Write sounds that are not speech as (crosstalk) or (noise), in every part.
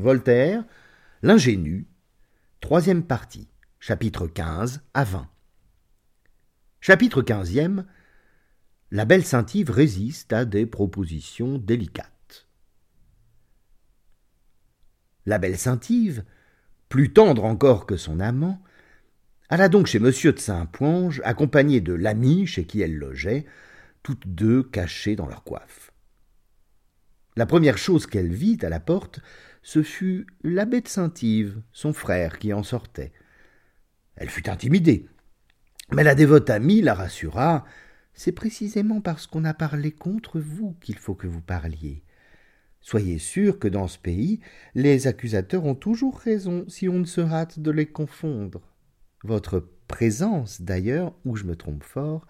Voltaire, L'ingénu, troisième partie, chapitre 15 à 20. Chapitre 15e La belle Saint-Yves résiste à des propositions délicates. La belle Saint-Yves, plus tendre encore que son amant, alla donc chez monsieur de Saint-Ponge, accompagnée de l'ami chez qui elle logeait, toutes deux cachées dans leur coiffe. La première chose qu'elle vit à la porte, ce fut l'abbé de Saint-Yves, son frère, qui en sortait. Elle fut intimidée. Mais la dévote amie la rassura. C'est précisément parce qu'on a parlé contre vous qu'il faut que vous parliez. Soyez sûr que dans ce pays, les accusateurs ont toujours raison si on ne se hâte de les confondre. Votre présence, d'ailleurs, où je me trompe fort,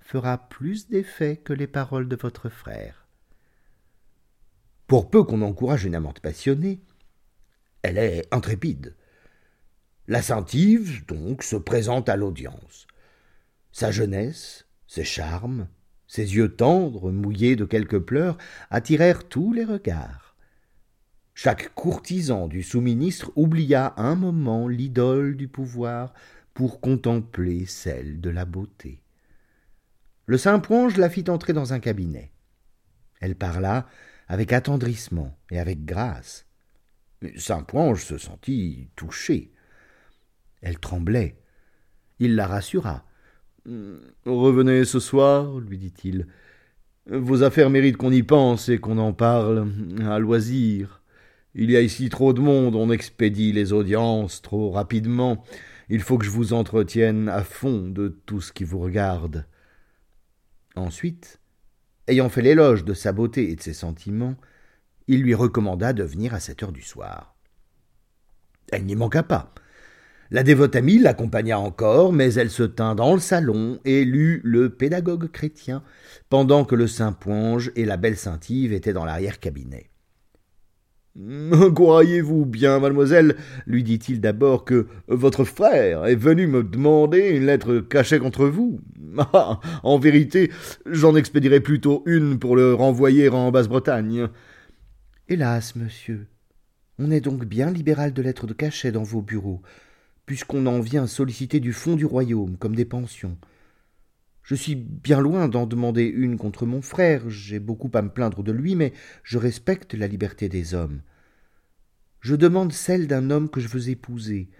fera plus d'effet que les paroles de votre frère. Pour peu qu'on encourage une amante passionnée, elle est intrépide. La Saint-Yves, donc, se présente à l'audience. Sa jeunesse, ses charmes, ses yeux tendres, mouillés de quelques pleurs, attirèrent tous les regards. Chaque courtisan du sous-ministre oublia un moment l'idole du pouvoir pour contempler celle de la beauté. Le Saint-Ponge la fit entrer dans un cabinet. Elle parla avec attendrissement et avec grâce. Saint-Ponge se sentit touché. Elle tremblait. Il la rassura. Revenez ce soir, lui dit-il. Vos affaires méritent qu'on y pense et qu'on en parle à loisir. Il y a ici trop de monde, on expédie les audiences trop rapidement. Il faut que je vous entretienne à fond de tout ce qui vous regarde. Ensuite, Ayant fait l'éloge de sa beauté et de ses sentiments, il lui recommanda de venir à sept heures du soir. Elle n'y manqua pas. La dévote amie l'accompagna encore, mais elle se tint dans le salon et lut le pédagogue chrétien, pendant que le saint Ponge et la belle Saint-Yves étaient dans l'arrière-cabinet. (laughs) Croyez-vous bien, mademoiselle, lui dit-il d'abord, que votre frère est venu me demander une lettre cachée contre vous? (laughs) Ah. En vérité, j'en expédierai plutôt une pour le renvoyer en Basse-Bretagne. Hélas, monsieur. On est donc bien libéral de lettres de cachet dans vos bureaux, puisqu'on en vient solliciter du fond du royaume, comme des pensions. Je suis bien loin d'en demander une contre mon frère, j'ai beaucoup à me plaindre de lui, mais je respecte la liberté des hommes. Je demande celle d'un homme que je veux épouser,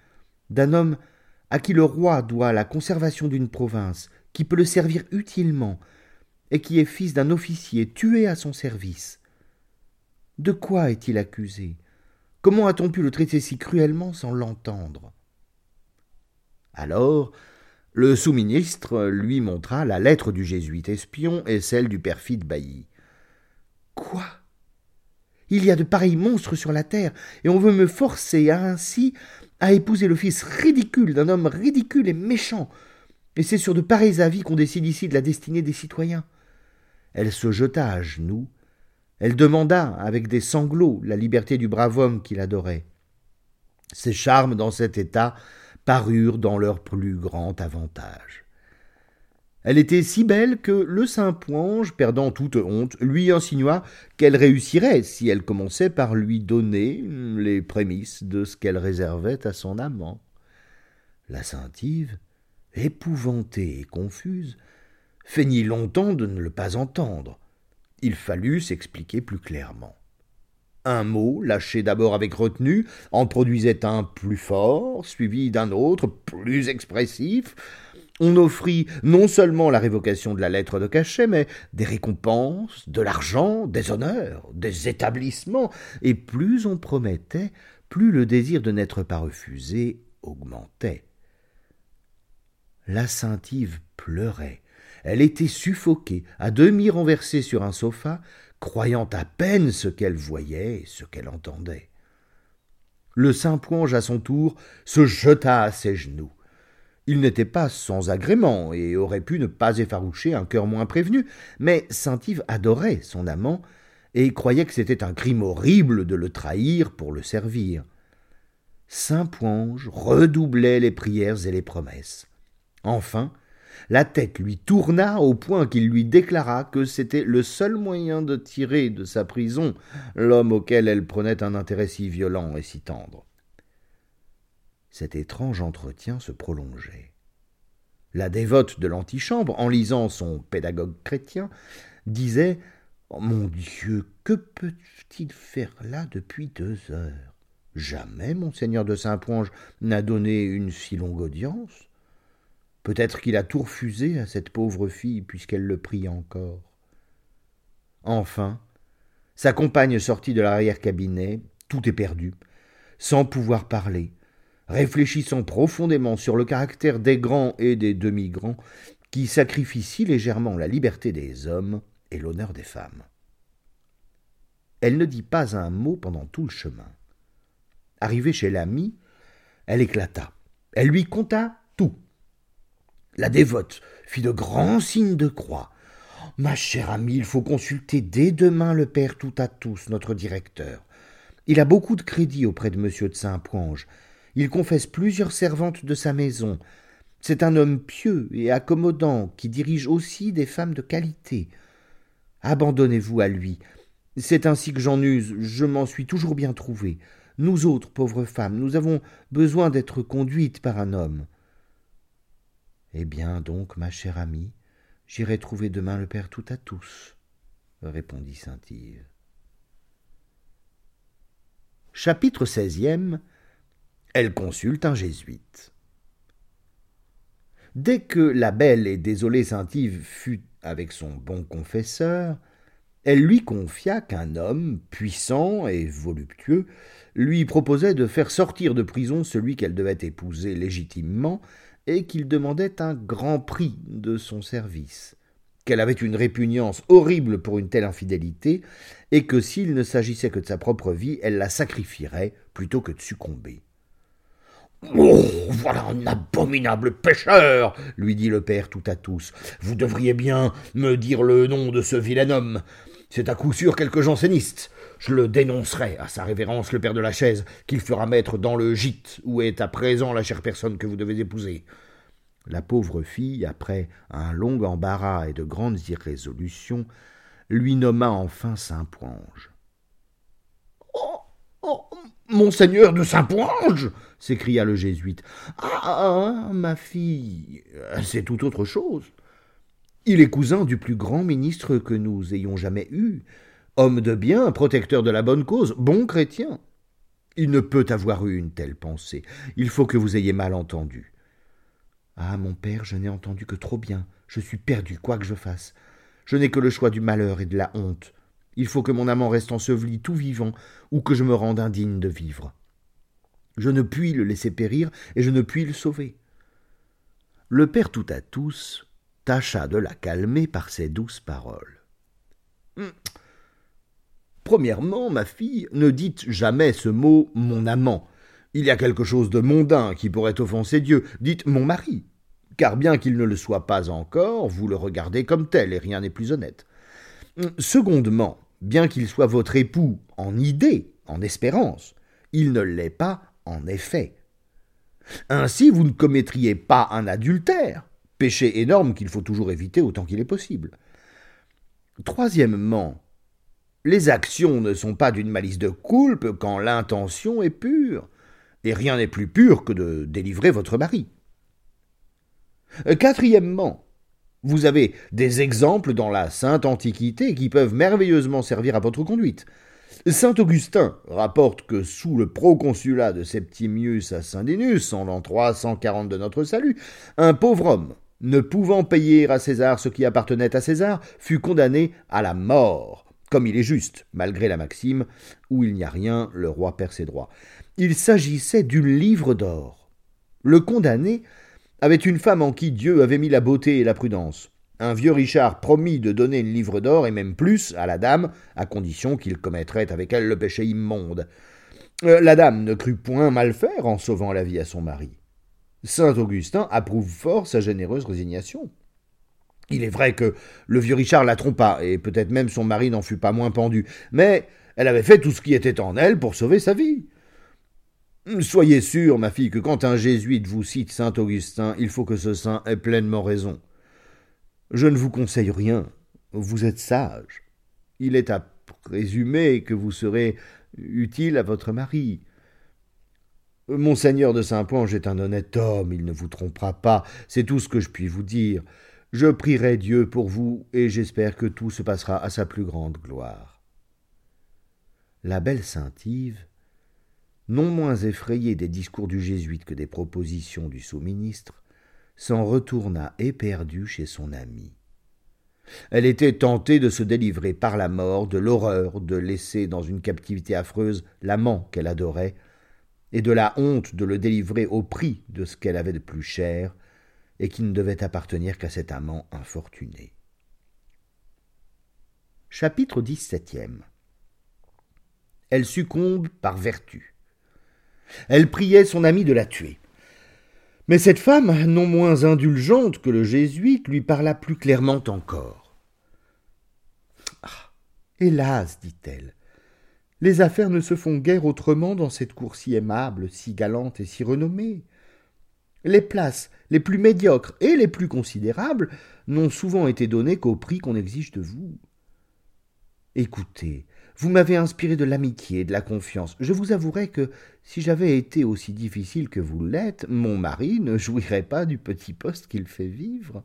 d'un homme à qui le roi doit la conservation d'une province, qui peut le servir utilement, et qui est fils d'un officier tué à son service. De quoi est-il accusé? Comment a-t-on pu le traiter si cruellement sans l'entendre? Alors, le sous-ministre lui montra la lettre du jésuite espion et celle du perfide bailli. Quoi? Il y a de pareils monstres sur la terre, et on veut me forcer ainsi à épouser le fils ridicule d'un homme ridicule et méchant. Et c'est sur de pareils avis qu'on décide ici de la destinée des citoyens. Elle se jeta à genoux, elle demanda avec des sanglots la liberté du brave homme qui l'adorait. Ses charmes dans cet état parurent dans leur plus grand avantage. Elle était si belle que le saint Ponge, perdant toute honte, lui insinua qu'elle réussirait si elle commençait par lui donner les prémices de ce qu'elle réservait à son amant. La sainte Yves, épouvantée et confuse, feignit longtemps de ne le pas entendre. Il fallut s'expliquer plus clairement. Un mot, lâché d'abord avec retenue, en produisait un plus fort, suivi d'un autre, plus expressif. On offrit non seulement la révocation de la lettre de cachet, mais des récompenses, de l'argent, des honneurs, des établissements, et plus on promettait, plus le désir de n'être pas refusé augmentait. La pleurait. Elle était suffoquée, à demi renversée sur un sofa, croyant à peine ce qu'elle voyait et ce qu'elle entendait. Le saint Ponge, à son tour, se jeta à ses genoux. Il n'était pas sans agrément et aurait pu ne pas effaroucher un cœur moins prévenu, mais saint Yves adorait son amant et croyait que c'était un crime horrible de le trahir pour le servir. Saint Ponge redoublait les prières et les promesses. Enfin, La tête lui tourna au point qu'il lui déclara que c'était le seul moyen de tirer de sa prison l'homme auquel elle prenait un intérêt si violent et si tendre. Cet étrange entretien se prolongeait. La dévote de l'antichambre, en lisant son pédagogue chrétien, disait Mon Dieu, que peut-il faire là depuis deux heures? Jamais monseigneur de Saint-Ponge n'a donné une si longue audience. Peut-être qu'il a tout refusé à cette pauvre fille puisqu'elle le prie encore. Enfin, sa compagne sortit de l'arrière-cabinet, tout éperdu, sans pouvoir parler, réfléchissant profondément sur le caractère des grands et des demi-grands qui sacrifient si légèrement la liberté des hommes et l'honneur des femmes. Elle ne dit pas un mot pendant tout le chemin. Arrivée chez l'ami, elle éclata. Elle lui conta. La dévote fit de grands signes de croix. Ma chère amie, il faut consulter dès demain le père tout à tous, notre directeur. Il a beaucoup de crédit auprès de monsieur de Saint-Ponge. Il confesse plusieurs servantes de sa maison. C'est un homme pieux et accommodant qui dirige aussi des femmes de qualité. Abandonnez-vous à lui. C'est ainsi que j'en use, je m'en suis toujours bien trouvé. Nous autres, pauvres femmes, nous avons besoin d'être conduites par un homme. Eh bien donc, ma chère amie, j'irai trouver demain le Père tout à tous, répondit saint Yves. Chapitre XVI elle consulte un jésuite. Dès que la belle et désolée Saint-Yves fut avec son bon confesseur, elle lui confia qu'un homme, puissant et voluptueux, lui proposait de faire sortir de prison celui qu'elle devait épouser légitimement, et qu'il demandait un grand prix de son service, qu'elle avait une répugnance horrible pour une telle infidélité, et que s'il ne s'agissait que de sa propre vie, elle la sacrifierait plutôt que de succomber. Oh, voilà un abominable pécheur, lui dit le père tout à tous. Vous devriez bien me dire le nom de ce vilain homme. C'est à coup sûr quelque janséniste. Je le dénoncerai à sa révérence le père de la chaise, qu'il fera mettre dans le gîte où est à présent la chère personne que vous devez épouser. La pauvre fille, après un long embarras et de grandes irrésolutions, lui nomma enfin Saint-Ponge. Oh, oh, Monseigneur de Saint-Ponge s'écria le jésuite. Ah, ma fille, c'est tout autre chose. Il est cousin du plus grand ministre que nous ayons jamais eu, homme de bien, protecteur de la bonne cause, bon chrétien. Il ne peut avoir eu une telle pensée. Il faut que vous ayez mal entendu. Ah, mon père, je n'ai entendu que trop bien. Je suis perdu, quoi que je fasse. Je n'ai que le choix du malheur et de la honte. Il faut que mon amant reste enseveli tout vivant, ou que je me rende indigne de vivre. Je ne puis le laisser périr, et je ne puis le sauver. Le père tout à tous tâcha de la calmer par ses douces paroles. Hum. Premièrement, ma fille, ne dites jamais ce mot mon amant. Il y a quelque chose de mondain qui pourrait offenser Dieu. Dites mon mari. Car bien qu'il ne le soit pas encore, vous le regardez comme tel, et rien n'est plus honnête. Secondement, bien qu'il soit votre époux en idée, en espérance, il ne l'est pas en effet. Ainsi, vous ne commettriez pas un adultère, péché énorme qu'il faut toujours éviter autant qu'il est possible. Troisièmement, les actions ne sont pas d'une malice de coulpe quand l'intention est pure, et rien n'est plus pur que de délivrer votre mari. Quatrièmement, vous avez des exemples dans la sainte Antiquité qui peuvent merveilleusement servir à votre conduite. Saint Augustin rapporte que sous le proconsulat de Septimius à Saint-Dénus, en l'an 340 de notre salut, un pauvre homme, ne pouvant payer à César ce qui appartenait à César, fut condamné à la mort, comme il est juste, malgré la maxime où il n'y a rien, le roi perd ses droits. Il s'agissait du livre d'or. Le condamné avait une femme en qui Dieu avait mis la beauté et la prudence. Un vieux Richard promit de donner une livre d'or et même plus à la dame, à condition qu'il commettrait avec elle le péché immonde. Euh, la dame ne crut point mal faire en sauvant la vie à son mari. Saint Augustin approuve fort sa généreuse résignation. Il est vrai que le vieux Richard la trompa, et peut-être même son mari n'en fut pas moins pendu, mais elle avait fait tout ce qui était en elle pour sauver sa vie. Soyez sûre, ma fille, que quand un jésuite vous cite saint Augustin, il faut que ce saint ait pleinement raison. Je ne vous conseille rien, vous êtes sage. Il est à présumer que vous serez utile à votre mari. Monseigneur de Saint-Ponge est un honnête homme, il ne vous trompera pas, c'est tout ce que je puis vous dire. Je prierai Dieu pour vous, et j'espère que tout se passera à sa plus grande gloire. La belle Saint-Yves non moins effrayé des discours du jésuite que des propositions du sous-ministre, s'en retourna éperdue chez son ami. Elle était tentée de se délivrer par la mort de l'horreur de laisser dans une captivité affreuse l'amant qu'elle adorait, et de la honte de le délivrer au prix de ce qu'elle avait de plus cher, et qui ne devait appartenir qu'à cet amant infortuné. Chapitre XVIIe Elle succombe par vertu. Elle priait son ami de la tuer. Mais cette femme, non moins indulgente que le jésuite, lui parla plus clairement encore. Ah, hélas, dit-elle, les affaires ne se font guère autrement dans cette cour si aimable, si galante et si renommée. Les places les plus médiocres et les plus considérables n'ont souvent été données qu'au prix qu'on exige de vous. Écoutez, vous m'avez inspiré de l'amitié et de la confiance. Je vous avouerai que si j'avais été aussi difficile que vous l'êtes, mon mari ne jouirait pas du petit poste qu'il fait vivre.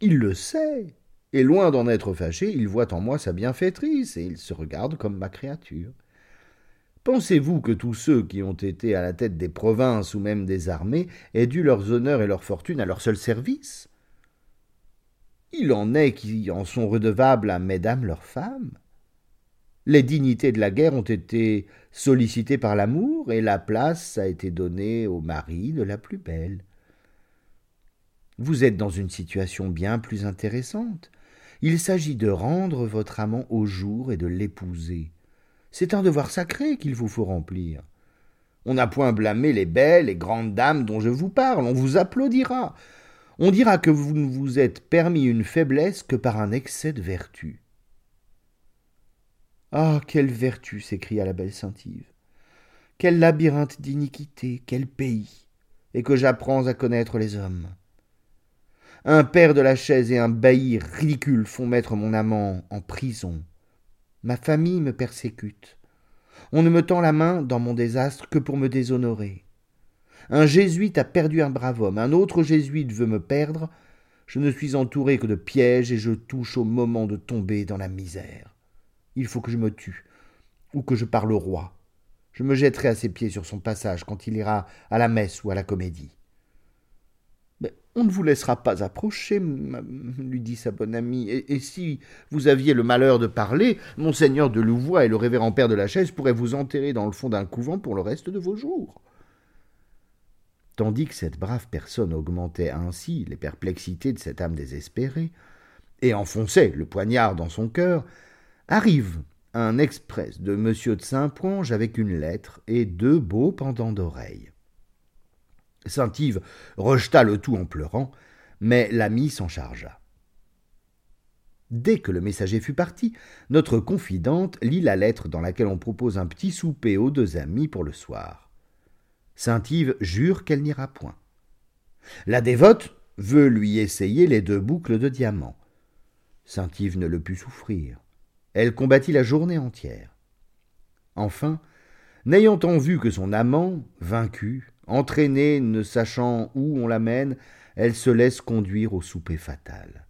Il le sait, et loin d'en être fâché, il voit en moi sa bienfaitrice, et il se regarde comme ma créature. Pensez-vous que tous ceux qui ont été à la tête des provinces ou même des armées aient dû leurs honneurs et leurs fortunes à leur seul service? Il en est qui en sont redevables à mesdames leurs femmes. Les dignités de la guerre ont été sollicitées par l'amour, et la place a été donnée au mari de la plus belle. Vous êtes dans une situation bien plus intéressante. Il s'agit de rendre votre amant au jour et de l'épouser. C'est un devoir sacré qu'il vous faut remplir. On n'a point blâmé les belles et grandes dames dont je vous parle, on vous applaudira. On dira que vous ne vous êtes permis une faiblesse que par un excès de vertu. Ah. Quelle vertu. s'écria la belle Saint-Yves. Quel labyrinthe d'iniquité, quel pays. Et que j'apprends à connaître les hommes. Un père de la chaise et un bailli ridicule font mettre mon amant en prison. Ma famille me persécute. On ne me tend la main dans mon désastre que pour me déshonorer. Un jésuite a perdu un brave homme, un autre jésuite veut me perdre. Je ne suis entouré que de pièges et je touche au moment de tomber dans la misère il faut que je me tue, ou que je parle au roi. Je me jetterai à ses pieds sur son passage quand il ira à la messe ou à la comédie. On ne vous laissera pas approcher, lui dit sa bonne amie, et, si vous aviez le malheur de parler, monseigneur de Louvois et le révérend père de la chaise pourraient vous enterrer dans le fond d'un couvent pour le reste de vos jours. Tandis que cette brave personne augmentait ainsi les perplexités de cette âme désespérée, et enfonçait le poignard dans son cœur, Arrive un express de monsieur de Saint-Ponge avec une lettre et deux beaux pendants d'oreilles. Saint-Yves rejeta le tout en pleurant, mais l'ami s'en chargea. Dès que le messager fut parti, notre confidente lit la lettre dans laquelle on propose un petit souper aux deux amis pour le soir. Saint-Yves jure qu'elle n'ira point. La dévote veut lui essayer les deux boucles de diamants. Saint-Yves ne le put souffrir. Elle combattit la journée entière. Enfin, n'ayant en vue que son amant, vaincu, entraîné, ne sachant où on l'amène, elle se laisse conduire au souper fatal.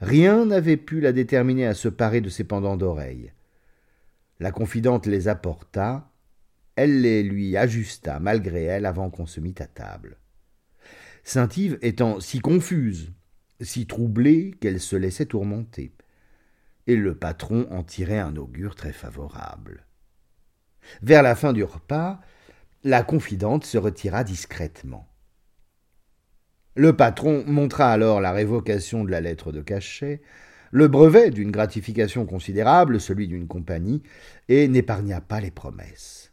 Rien n'avait pu la déterminer à se parer de ses pendants d'oreilles. La confidente les apporta, elle les lui ajusta malgré elle avant qu'on se mit à table. Saint-Yves étant si confuse, si troublée qu'elle se laissait tourmenter et le patron en tirait un augure très favorable. Vers la fin du repas, la confidente se retira discrètement. Le patron montra alors la révocation de la lettre de cachet, le brevet d'une gratification considérable, celui d'une compagnie, et n'épargna pas les promesses.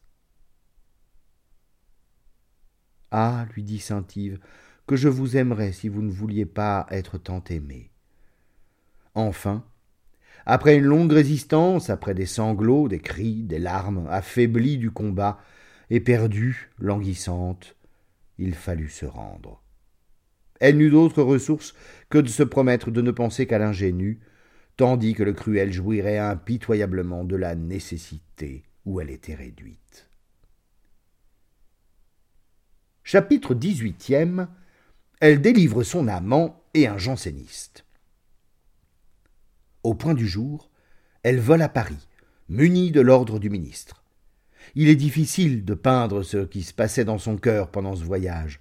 Ah, lui dit Saint-Yves, que je vous aimerais si vous ne vouliez pas être tant aimé. Enfin, après une longue résistance, après des sanglots, des cris, des larmes, affaiblis du combat, Éperdue, languissante, il fallut se rendre. Elle n'eut d'autre ressource que de se promettre de ne penser qu'à l'ingénu, tandis que le cruel jouirait impitoyablement de la nécessité où elle était réduite. Chapitre XVIIIe Elle délivre son amant et un janséniste. Au point du jour, elle vole à Paris, munie de l'ordre du ministre. Il est difficile de peindre ce qui se passait dans son cœur pendant ce voyage.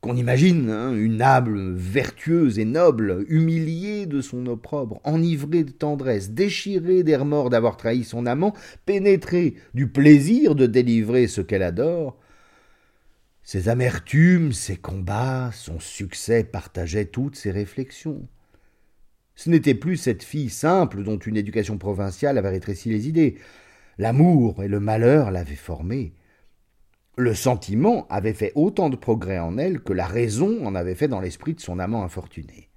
Qu'on imagine hein, une âme vertueuse et noble, humiliée de son opprobre, enivrée de tendresse, déchirée des remords d'avoir trahi son amant, pénétrée du plaisir de délivrer ce qu'elle adore. Ses amertumes, ses combats, son succès partageaient toutes ses réflexions. Ce n'était plus cette fille simple dont une éducation provinciale avait rétréci les idées. L'amour et le malheur l'avaient formée. Le sentiment avait fait autant de progrès en elle que la raison en avait fait dans l'esprit de son amant infortuné.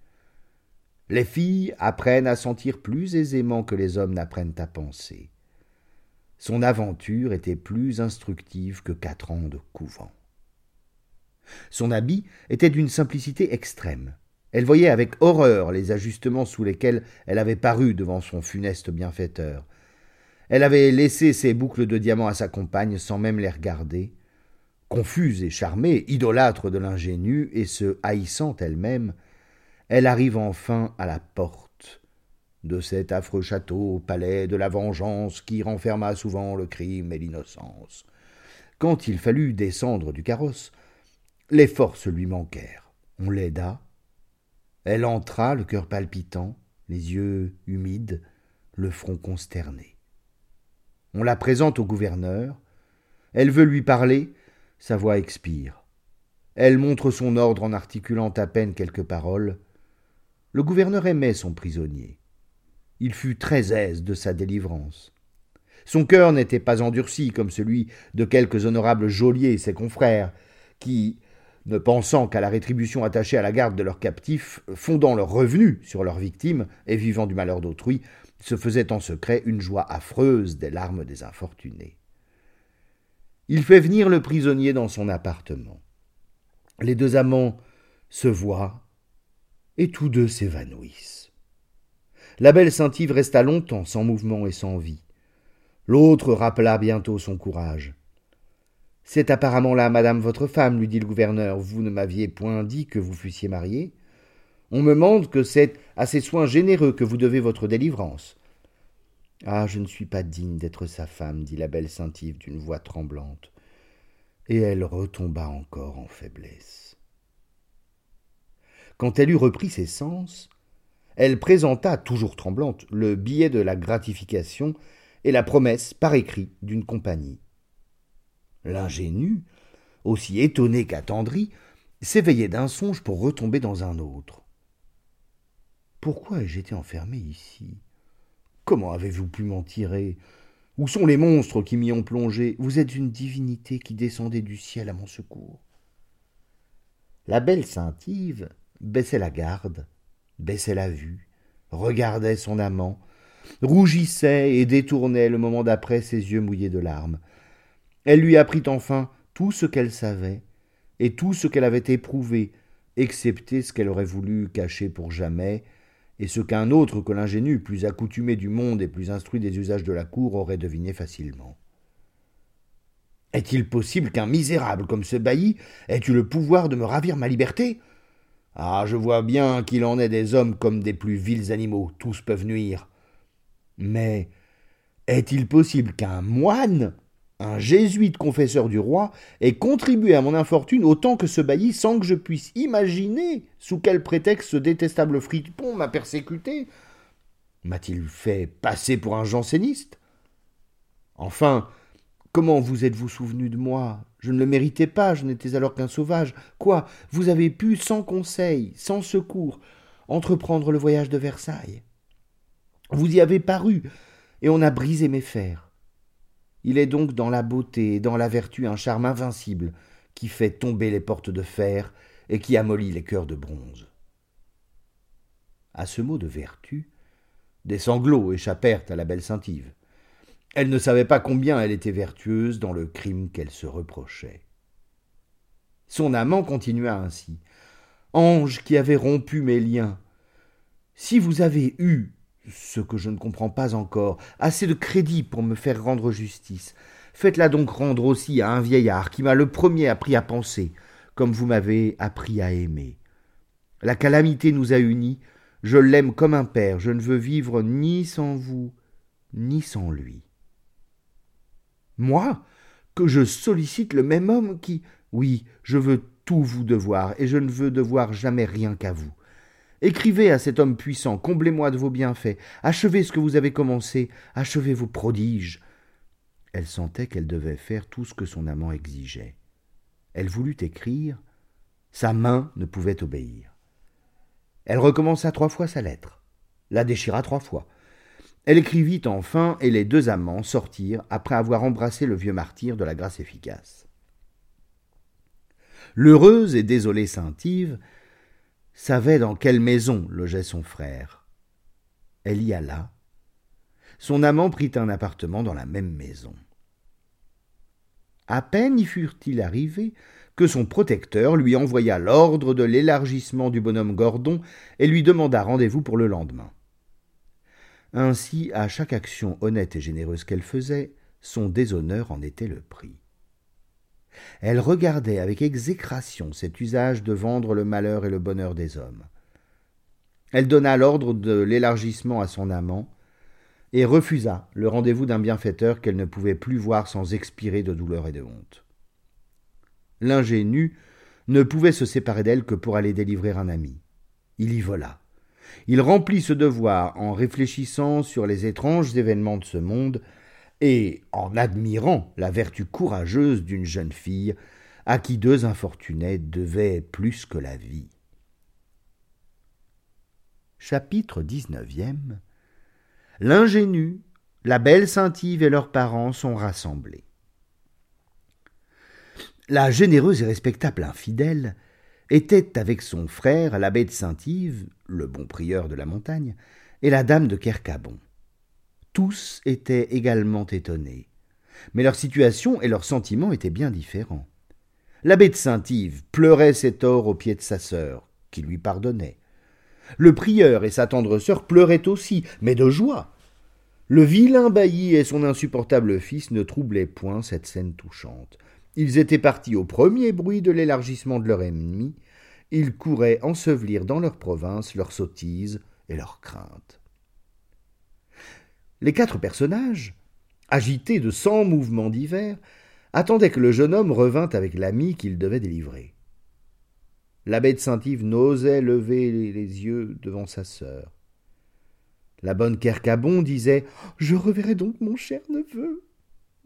Les filles apprennent à sentir plus aisément que les hommes n'apprennent à penser. Son aventure était plus instructive que quatre ans de couvent. Son habit était d'une simplicité extrême. Elle voyait avec horreur les ajustements sous lesquels elle avait paru devant son funeste bienfaiteur. Elle avait laissé ses boucles de diamants à sa compagne sans même les regarder. Confuse et charmée, idolâtre de l'ingénu et se haïssant elle-même, elle arrive enfin à la porte de cet affreux château, palais de la vengeance qui renferma souvent le crime et l'innocence. Quand il fallut descendre du carrosse, les forces lui manquèrent. On l'aida. Elle entra, le cœur palpitant, les yeux humides, le front consterné. On la présente au gouverneur. Elle veut lui parler, sa voix expire. Elle montre son ordre en articulant à peine quelques paroles. Le gouverneur aimait son prisonnier. Il fut très aise de sa délivrance. Son cœur n'était pas endurci comme celui de quelques honorables geôliers, ses confrères, qui, ne pensant qu'à la rétribution attachée à la garde de leurs captifs, fondant leurs revenus sur leurs victimes et vivant du malheur d'autrui, se faisaient en secret une joie affreuse des larmes des infortunés. Il fait venir le prisonnier dans son appartement. Les deux amants se voient, et tous deux s'évanouissent. La belle Saint-Yves resta longtemps sans mouvement et sans vie. L'autre rappela bientôt son courage. C'est apparemment là madame votre femme, lui dit le gouverneur. Vous ne m'aviez point dit que vous fussiez marié. On me mande que c'est à ces soins généreux que vous devez votre délivrance. Ah, je ne suis pas digne d'être sa femme, dit la belle Saint-Yves d'une voix tremblante. Et elle retomba encore en faiblesse. Quand elle eut repris ses sens, elle présenta, toujours tremblante, le billet de la gratification et la promesse, par écrit, d'une compagnie. L'ingénu, aussi étonné qu'attendri, s'éveillait d'un songe pour retomber dans un autre. Pourquoi ai-je été enfermé ici? Comment avez-vous pu m'en tirer? Où sont les monstres qui m'y ont plongé? Vous êtes une divinité qui descendait du ciel à mon secours. La belle Saint-Yves baissait la garde, baissait la vue, regardait son amant, rougissait et détournait le moment d'après ses yeux mouillés de larmes. Elle lui apprit enfin tout ce qu'elle savait et tout ce qu'elle avait éprouvé, excepté ce qu'elle aurait voulu cacher pour jamais, et ce qu'un autre que l'ingénu, plus accoutumé du monde et plus instruit des usages de la cour, aurait deviné facilement. Est-il possible qu'un misérable comme ce bailli ait eu le pouvoir de me ravir ma liberté? Ah, je vois bien qu'il en est des hommes comme des plus vils animaux, tous peuvent nuire. Mais est-il possible qu'un moine un jésuite confesseur du roi, ait contribué à mon infortune autant que ce bailli sans que je puisse imaginer sous quel prétexte ce détestable fripon m'a persécuté. M'a-t-il fait passer pour un janséniste? Enfin, comment vous êtes-vous souvenu de moi? Je ne le méritais pas, je n'étais alors qu'un sauvage. Quoi Vous avez pu, sans conseil, sans secours, entreprendre le voyage de Versailles? Vous y avez paru, et on a brisé mes fers. Il est donc dans la beauté et dans la vertu un charme invincible qui fait tomber les portes de fer et qui amollit les cœurs de bronze. À ce mot de vertu, des sanglots échappèrent à la belle Saint-Yves. Elle ne savait pas combien elle était vertueuse dans le crime qu'elle se reprochait. Son amant continua ainsi. Ange qui avait rompu mes liens, si vous avez eu, ce que je ne comprends pas encore, assez de crédit pour me faire rendre justice, faites-la donc rendre aussi à un vieillard qui m'a le premier appris à penser, comme vous m'avez appris à aimer. La calamité nous a unis, je l'aime comme un père, je ne veux vivre ni sans vous, ni sans lui. Moi, que je sollicite le même homme qui, oui, je veux tout vous devoir, et je ne veux devoir jamais rien qu'à vous. Écrivez à cet homme puissant, comblez-moi de vos bienfaits, achevez ce que vous avez commencé, achevez vos prodiges. Elle sentait qu'elle devait faire tout ce que son amant exigeait. Elle voulut écrire, sa main ne pouvait obéir. Elle recommença trois fois sa lettre, la déchira trois fois. Elle écrivit enfin, et les deux amants sortirent après avoir embrassé le vieux martyr de la grâce efficace. L'heureuse et désolée Saint-Yves savait dans quelle maison logeait son frère. Elle y alla. Son amant prit un appartement dans la même maison. À peine y furent-ils arrivés que son protecteur lui envoya l'ordre de l'élargissement du bonhomme Gordon et lui demanda rendez-vous pour le lendemain. Ainsi, à chaque action honnête et généreuse qu'elle faisait, son déshonneur en était le prix. Elle regardait avec exécration cet usage de vendre le malheur et le bonheur des hommes. Elle donna l'ordre de l'élargissement à son amant, et refusa le rendez-vous d'un bienfaiteur qu'elle ne pouvait plus voir sans expirer de douleur et de honte. L'ingénu ne pouvait se séparer d'elle que pour aller délivrer un ami. Il y vola. Il remplit ce devoir en réfléchissant sur les étranges événements de ce monde et en admirant la vertu courageuse d'une jeune fille à qui deux infortunés devaient plus que la vie. Chapitre XIXe L'ingénu, la belle Saint-Yves et leurs parents sont rassemblés. La généreuse et respectable infidèle était avec son frère l'abbé de Saint-Yves, le bon prieur de la montagne, et la dame de Kercabon. Tous étaient également étonnés. Mais leur situation et leurs sentiments étaient bien différents. L'abbé de Saint-Yves pleurait ses torts aux pieds de sa sœur, qui lui pardonnait. Le prieur et sa tendre sœur pleuraient aussi, mais de joie. Le vilain bailli et son insupportable fils ne troublaient point cette scène touchante. Ils étaient partis au premier bruit de l'élargissement de leur ennemi. Ils couraient ensevelir dans leur province leurs sottises et leurs craintes. Les quatre personnages, agités de cent mouvements divers, attendaient que le jeune homme revînt avec l'ami qu'il devait délivrer. L'abbé de Saint-Yves n'osait lever les yeux devant sa sœur. La bonne Kercabon disait Je reverrai donc mon cher neveu.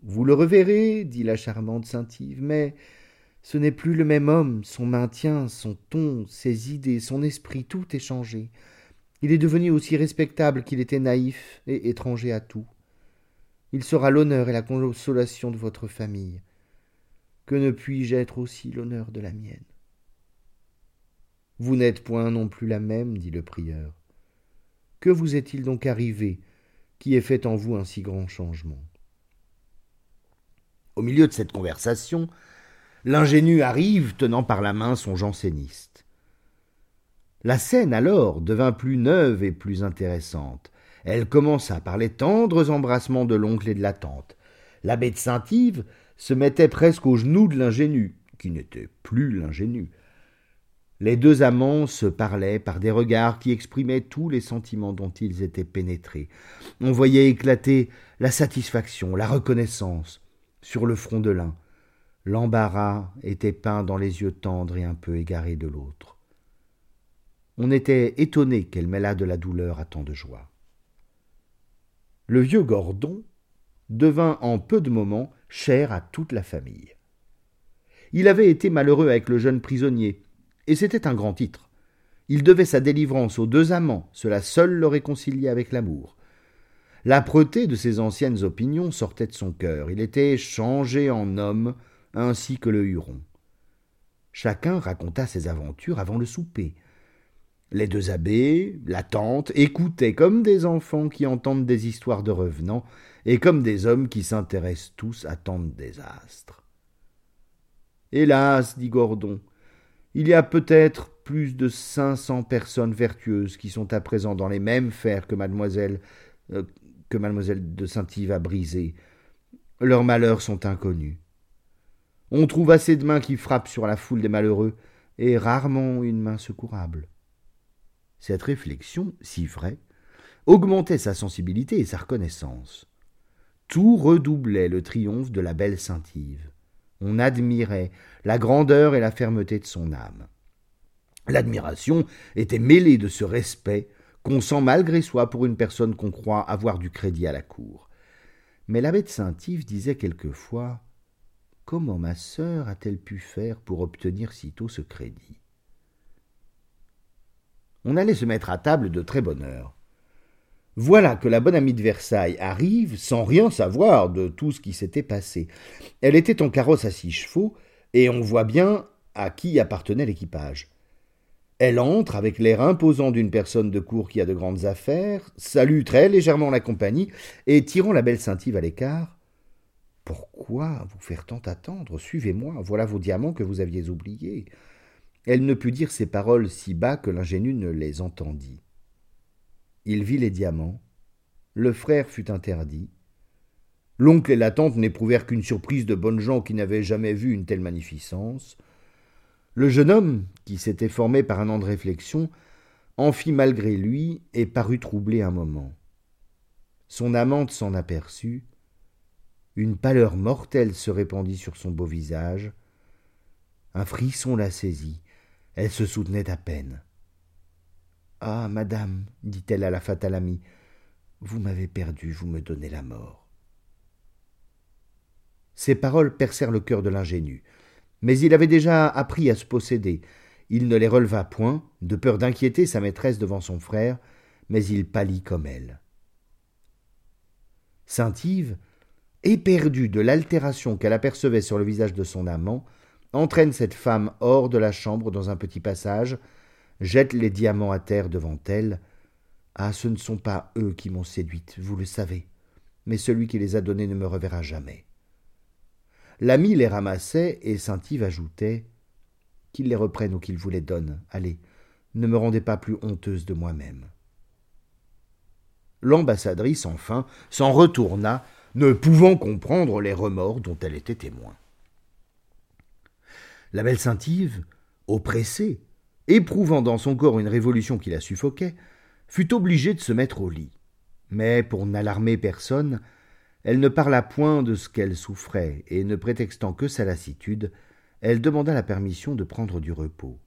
Vous le reverrez, dit la charmante Saint-Yves, mais ce n'est plus le même homme, son maintien, son ton, ses idées, son esprit, tout est changé. Il est devenu aussi respectable qu'il était naïf et étranger à tout. Il sera l'honneur et la consolation de votre famille. Que ne puis-je être aussi l'honneur de la mienne? Vous n'êtes point non plus la même, dit le prieur. Que vous est-il donc arrivé qui ait fait en vous un si grand changement? Au milieu de cette conversation, l'ingénu arrive tenant par la main son janséniste. La scène alors devint plus neuve et plus intéressante. Elle commença par les tendres embrassements de l'oncle et de la tante. L'abbé de Saint-Yves se mettait presque aux genoux de l'ingénu, qui n'était plus l'ingénu. Les deux amants se parlaient par des regards qui exprimaient tous les sentiments dont ils étaient pénétrés. On voyait éclater la satisfaction, la reconnaissance sur le front de l'un. L'embarras était peint dans les yeux tendres et un peu égarés de l'autre. On était étonné qu'elle mêlât de la douleur à tant de joie. Le vieux Gordon devint en peu de moments cher à toute la famille. Il avait été malheureux avec le jeune prisonnier, et c'était un grand titre. Il devait sa délivrance aux deux amants, cela seul le réconciliait avec l'amour. L'âpreté de ses anciennes opinions sortait de son cœur, il était changé en homme, ainsi que le Huron. Chacun raconta ses aventures avant le souper. Les deux abbés, la tante, écoutaient comme des enfants qui entendent des histoires de revenants, et comme des hommes qui s'intéressent tous à tant de désastres. Hélas, dit Gordon, il y a peut-être plus de cinq cents personnes vertueuses qui sont à présent dans les mêmes fers que mademoiselle euh, que mademoiselle de Saint-Yves a brisé. Leurs malheurs sont inconnus. On trouve assez de mains qui frappent sur la foule des malheureux, et rarement une main secourable. Cette réflexion, si vraie, augmentait sa sensibilité et sa reconnaissance. Tout redoublait le triomphe de la belle Saint-Yves. On admirait la grandeur et la fermeté de son âme. L'admiration était mêlée de ce respect qu'on sent malgré soi pour une personne qu'on croit avoir du crédit à la cour. Mais l'abbé de Saint-Yves disait quelquefois Comment ma sœur a-t-elle pu faire pour obtenir sitôt ce crédit? On allait se mettre à table de très bonne heure. Voilà que la bonne amie de Versailles arrive sans rien savoir de tout ce qui s'était passé. Elle était en carrosse à six chevaux, et on voit bien à qui appartenait l'équipage. Elle entre avec l'air imposant d'une personne de cour qui a de grandes affaires, salue très légèrement la compagnie, et tirant la belle Saint-Yves à l'écart. Pourquoi vous faire tant attendre? Suivez-moi, voilà vos diamants que vous aviez oubliés. Elle ne put dire ces paroles si bas que l'ingénu ne les entendit. Il vit les diamants. Le frère fut interdit. L'oncle et la tante n'éprouvèrent qu'une surprise de bonnes gens qui n'avaient jamais vu une telle magnificence. Le jeune homme, qui s'était formé par un an de réflexion, en fit malgré lui et parut troublé un moment. Son amante s'en aperçut. Une pâleur mortelle se répandit sur son beau visage. Un frisson la saisit. Elle se soutenait à peine. Ah, madame, dit-elle à la fatale amie, vous m'avez perdu, vous me donnez la mort. Ces paroles percèrent le cœur de l'ingénu. Mais il avait déjà appris à se posséder. Il ne les releva point, de peur d'inquiéter sa maîtresse devant son frère, mais il pâlit comme elle. Saint-Yves, éperdue de l'altération qu'elle apercevait sur le visage de son amant, entraîne cette femme hors de la chambre dans un petit passage, jette les diamants à terre devant elle. Ah, ce ne sont pas eux qui m'ont séduite, vous le savez, mais celui qui les a donnés ne me reverra jamais. L'ami les ramassait, et Saint-Yves ajoutait Qu'il les reprenne ou qu'il vous les donne. Allez, ne me rendez pas plus honteuse de moi-même. L'ambassadrice, enfin, s'en retourna, ne pouvant comprendre les remords dont elle était témoin. La belle Saint-Yves, oppressée, éprouvant dans son corps une révolution qui la suffoquait, fut obligée de se mettre au lit. Mais, pour n'alarmer personne, elle ne parla point de ce qu'elle souffrait, et ne prétextant que sa lassitude, elle demanda la permission de prendre du repos.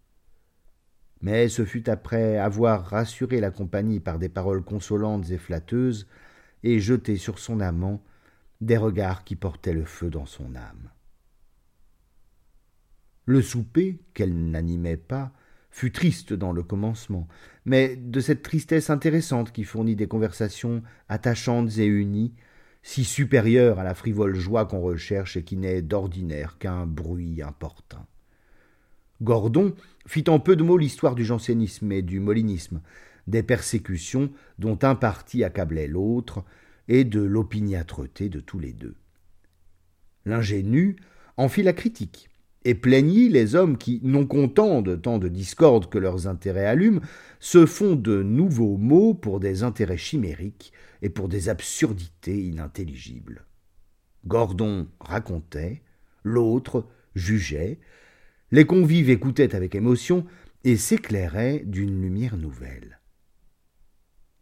Mais ce fut après avoir rassuré la compagnie par des paroles consolantes et flatteuses, et jeté sur son amant des regards qui portaient le feu dans son âme. Le souper, qu'elle n'animait pas, fut triste dans le commencement, mais de cette tristesse intéressante qui fournit des conversations attachantes et unies, si supérieure à la frivole joie qu'on recherche et qui n'est d'ordinaire qu'un bruit importun. Gordon fit en peu de mots l'histoire du jansénisme et du molinisme, des persécutions dont un parti accablait l'autre, et de l'opiniâtreté de tous les deux. L'ingénu en fit la critique, et plaignit les hommes qui, non contents de tant de discorde que leurs intérêts allument, se font de nouveaux mots pour des intérêts chimériques et pour des absurdités inintelligibles. Gordon racontait, l'autre jugeait, les convives écoutaient avec émotion et s'éclairaient d'une lumière nouvelle.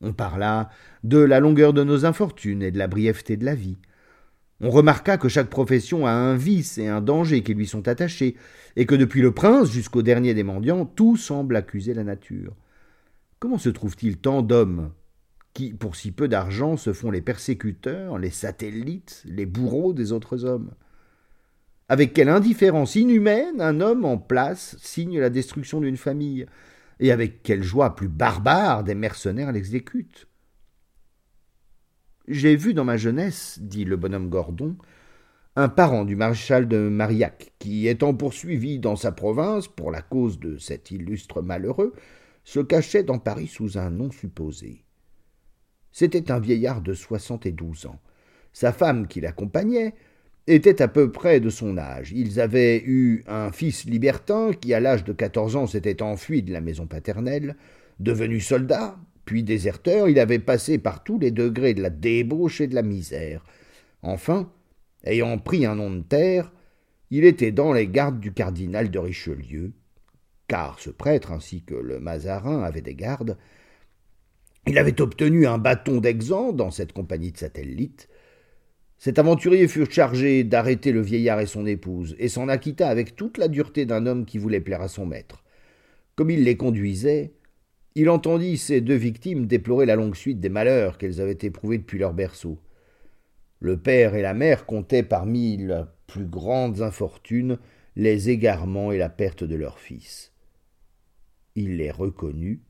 On parla de la longueur de nos infortunes et de la brièveté de la vie, on remarqua que chaque profession a un vice et un danger qui lui sont attachés, et que depuis le prince jusqu'au dernier des mendiants, tout semble accuser la nature. Comment se trouve-t-il tant d'hommes qui, pour si peu d'argent, se font les persécuteurs, les satellites, les bourreaux des autres hommes? Avec quelle indifférence inhumaine un homme en place signe la destruction d'une famille, et avec quelle joie plus barbare des mercenaires l'exécutent? J'ai vu dans ma jeunesse, dit le bonhomme Gordon, un parent du maréchal de Marillac, qui, étant poursuivi dans sa province pour la cause de cet illustre malheureux, se cachait dans Paris sous un nom supposé. C'était un vieillard de soixante et douze ans. Sa femme, qui l'accompagnait, était à peu près de son âge. Ils avaient eu un fils libertin qui, à l'âge de quatorze ans, s'était enfui de la maison paternelle. Devenu soldat, puis déserteur, il avait passé par tous les degrés de la débauche et de la misère. Enfin, ayant pris un nom de terre, il était dans les gardes du cardinal de Richelieu, car ce prêtre ainsi que le Mazarin avaient des gardes. Il avait obtenu un bâton d'exemple dans cette compagnie de satellites. Cet aventurier fut chargé d'arrêter le vieillard et son épouse, et s'en acquitta avec toute la dureté d'un homme qui voulait plaire à son maître. Comme il les conduisait, il entendit ces deux victimes déplorer la longue suite des malheurs qu'elles avaient éprouvés depuis leur berceau. Le père et la mère comptaient parmi leurs plus grandes infortunes les égarements et la perte de leur fils. Il les reconnut.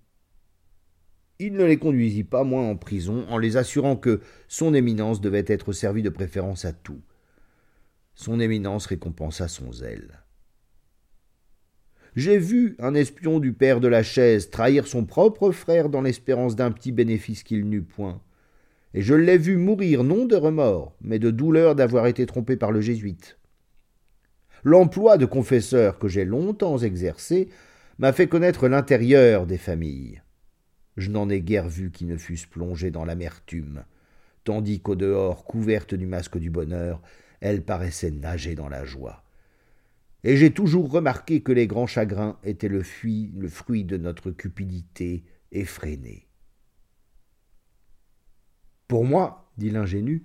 Il ne les conduisit pas moins en prison en les assurant que son éminence devait être servie de préférence à tout. Son éminence récompensa son zèle. J'ai vu un espion du père de la chaise trahir son propre frère dans l'espérance d'un petit bénéfice qu'il n'eut point et je l'ai vu mourir non de remords, mais de douleur d'avoir été trompé par le jésuite. L'emploi de confesseur que j'ai longtemps exercé m'a fait connaître l'intérieur des familles. Je n'en ai guère vu qui ne fussent plongés dans l'amertume, tandis qu'au dehors, couverte du masque du bonheur, elles paraissaient nager dans la joie. Et j'ai toujours remarqué que les grands chagrins étaient le, le fruit de notre cupidité effrénée. Pour moi, dit l'ingénu,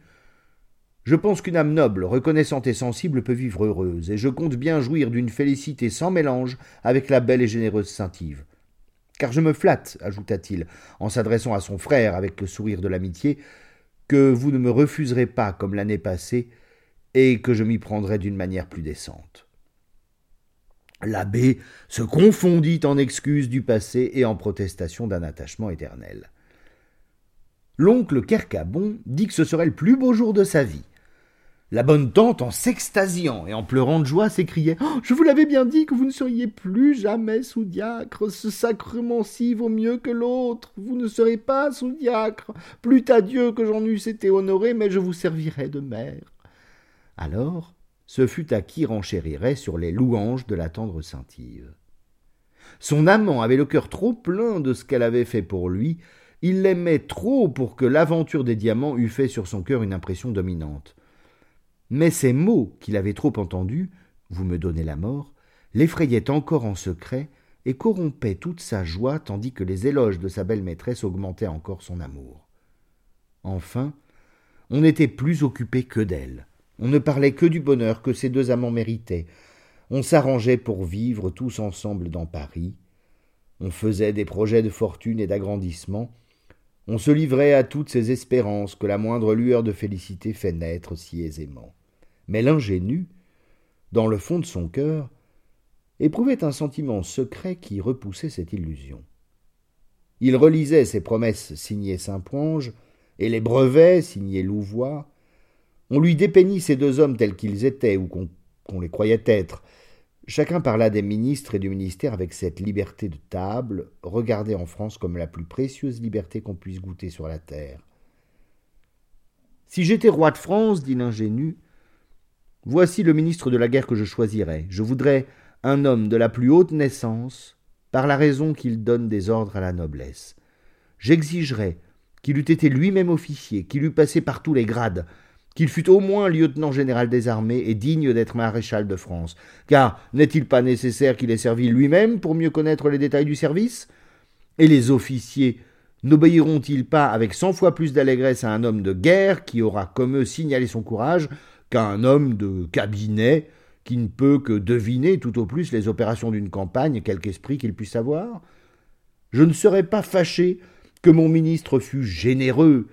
je pense qu'une âme noble, reconnaissante et sensible peut vivre heureuse, et je compte bien jouir d'une félicité sans mélange avec la belle et généreuse Saint-Yves. Car je me flatte, ajouta-t-il, en s'adressant à son frère avec le sourire de l'amitié, que vous ne me refuserez pas comme l'année passée, et que je m'y prendrai d'une manière plus décente. L'abbé se confondit en excuses du passé et en protestations d'un attachement éternel. L'oncle Kercabon dit que ce serait le plus beau jour de sa vie. La bonne tante, en s'extasiant et en pleurant de joie, s'écriait oh, Je vous l'avais bien dit que vous ne seriez plus jamais sous-diacre. Ce sacrement-ci vaut mieux que l'autre. Vous ne serez pas sous-diacre. Plût à Dieu que j'en eusse été honoré, mais je vous servirai de mère. Alors, ce fut à qui renchérirait sur les louanges de la tendre Saint-Yves. Son amant avait le cœur trop plein de ce qu'elle avait fait pour lui, il l'aimait trop pour que l'aventure des diamants eût fait sur son cœur une impression dominante. Mais ces mots qu'il avait trop entendus, vous me donnez la mort, l'effrayaient encore en secret et corrompaient toute sa joie tandis que les éloges de sa belle maîtresse augmentaient encore son amour. Enfin, on n'était plus occupé que d'elle. On ne parlait que du bonheur que ces deux amants méritaient. On s'arrangeait pour vivre tous ensemble dans Paris. On faisait des projets de fortune et d'agrandissement, on se livrait à toutes ces espérances que la moindre lueur de félicité fait naître si aisément. Mais l'ingénu, dans le fond de son cœur, éprouvait un sentiment secret qui repoussait cette illusion. Il relisait ses promesses signées Saint-Ponge et les brevets signés Louvois. On lui dépeignit ces deux hommes tels qu'ils étaient ou qu'on les croyait être, Chacun parla des ministres et du ministère avec cette liberté de table, regardée en France comme la plus précieuse liberté qu'on puisse goûter sur la terre. Si j'étais roi de France, dit l'ingénu, voici le ministre de la guerre que je choisirais. Je voudrais un homme de la plus haute naissance, par la raison qu'il donne des ordres à la noblesse. J'exigerais qu'il eût été lui-même officier, qu'il eût passé par tous les grades, qu'il fût au moins lieutenant général des armées et digne d'être maréchal de France. Car n'est-il pas nécessaire qu'il ait servi lui-même pour mieux connaître les détails du service? Et les officiers n'obéiront-ils pas avec cent fois plus d'allégresse à un homme de guerre qui aura comme eux signalé son courage qu'à un homme de cabinet qui ne peut que deviner tout au plus les opérations d'une campagne, quelque esprit qu'il puisse avoir? Je ne serais pas fâché que mon ministre fût généreux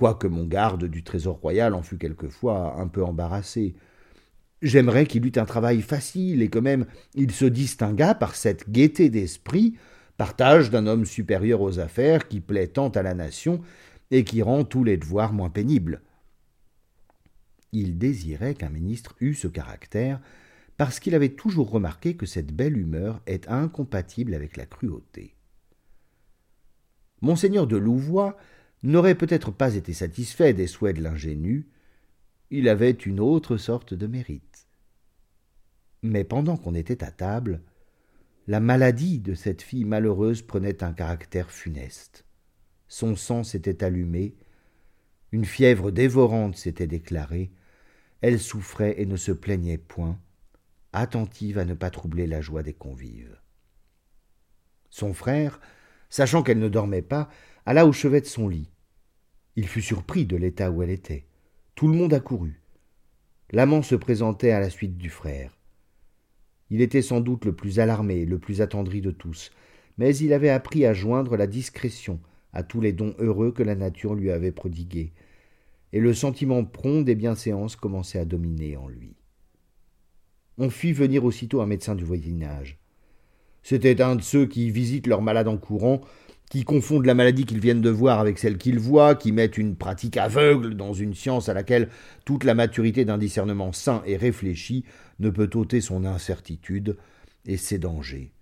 quoique mon garde du Trésor royal en fût quelquefois un peu embarrassé. J'aimerais qu'il eût un travail facile et que même il se distinguât par cette gaieté d'esprit, partage d'un homme supérieur aux affaires qui plaît tant à la nation et qui rend tous les devoirs moins pénibles. Il désirait qu'un ministre eût ce caractère, parce qu'il avait toujours remarqué que cette belle humeur est incompatible avec la cruauté. Monseigneur de Louvois n'aurait peut-être pas été satisfait des souhaits de l'ingénu, il avait une autre sorte de mérite. Mais pendant qu'on était à table, la maladie de cette fille malheureuse prenait un caractère funeste. Son sang s'était allumé, une fièvre dévorante s'était déclarée, elle souffrait et ne se plaignait point, attentive à ne pas troubler la joie des convives. Son frère, sachant qu'elle ne dormait pas, alla au chevet de son lit. Il fut surpris de l'état où elle était. Tout le monde accourut. L'amant se présentait à la suite du frère. Il était sans doute le plus alarmé, le plus attendri de tous, mais il avait appris à joindre la discrétion à tous les dons heureux que la nature lui avait prodigués, et le sentiment prompt des bienséances commençait à dominer en lui. On fit venir aussitôt un médecin du voisinage. C'était un de ceux qui visitent leurs malades en courant, qui confondent la maladie qu'ils viennent de voir avec celle qu'ils voient, qui mettent une pratique aveugle dans une science à laquelle toute la maturité d'un discernement sain et réfléchi ne peut ôter son incertitude et ses dangers.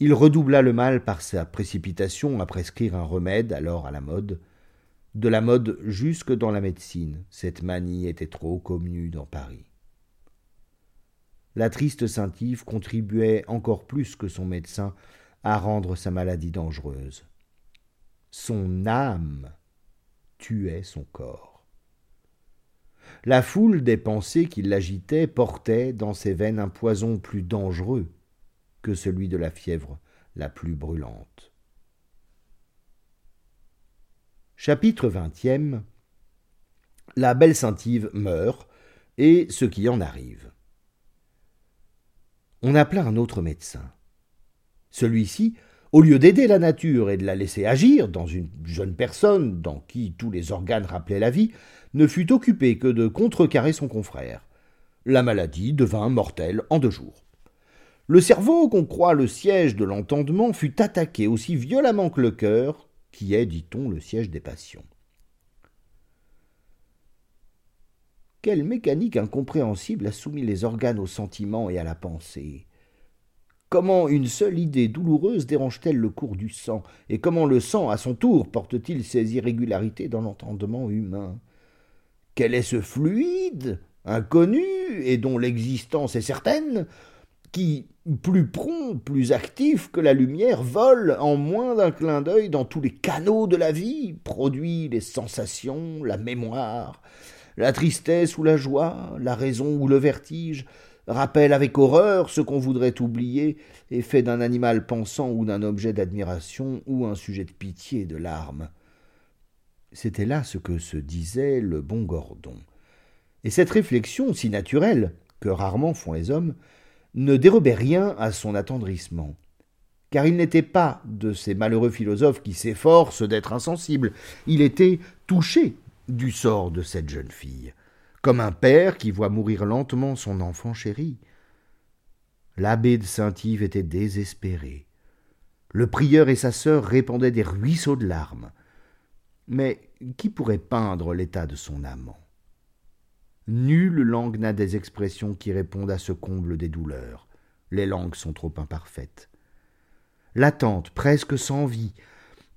Il redoubla le mal par sa précipitation à prescrire un remède alors à la mode. De la mode jusque dans la médecine, cette manie était trop commune dans Paris. La triste Saint-Yves contribuait encore plus que son médecin à rendre sa maladie dangereuse. Son âme tuait son corps. La foule des pensées qui l'agitaient portait dans ses veines un poison plus dangereux que celui de la fièvre la plus brûlante. Chapitre vingtième La belle Saint-Yves meurt, et ce qui en arrive. On appela un autre médecin. Celui-ci, au lieu d'aider la nature et de la laisser agir dans une jeune personne dans qui tous les organes rappelaient la vie, ne fut occupé que de contrecarrer son confrère. La maladie devint mortelle en deux jours. Le cerveau, qu'on croit le siège de l'entendement, fut attaqué aussi violemment que le cœur, qui est, dit-on, le siège des passions. Quelle mécanique incompréhensible a soumis les organes aux sentiments et à la pensée Comment une seule idée douloureuse dérange-t-elle le cours du sang? Et comment le sang, à son tour, porte-t-il ses irrégularités dans l'entendement humain? Quel est ce fluide, inconnu, et dont l'existence est certaine, qui, plus prompt, plus actif que la lumière, vole en moins d'un clin d'œil dans tous les canaux de la vie, produit les sensations, la mémoire, la tristesse ou la joie, la raison ou le vertige, rappelle avec horreur ce qu'on voudrait oublier, et fait d'un animal pensant ou d'un objet d'admiration ou un sujet de pitié et de larmes. C'était là ce que se disait le bon Gordon. Et cette réflexion si naturelle, que rarement font les hommes, ne dérobait rien à son attendrissement. Car il n'était pas de ces malheureux philosophes qui s'efforcent d'être insensibles, il était touché du sort de cette jeune fille comme un père qui voit mourir lentement son enfant chéri. L'abbé de Saint-Yves était désespéré. Le prieur et sa sœur répandaient des ruisseaux de larmes. Mais qui pourrait peindre l'état de son amant? Nulle langue n'a des expressions qui répondent à ce comble des douleurs. Les langues sont trop imparfaites. L'attente, presque sans vie,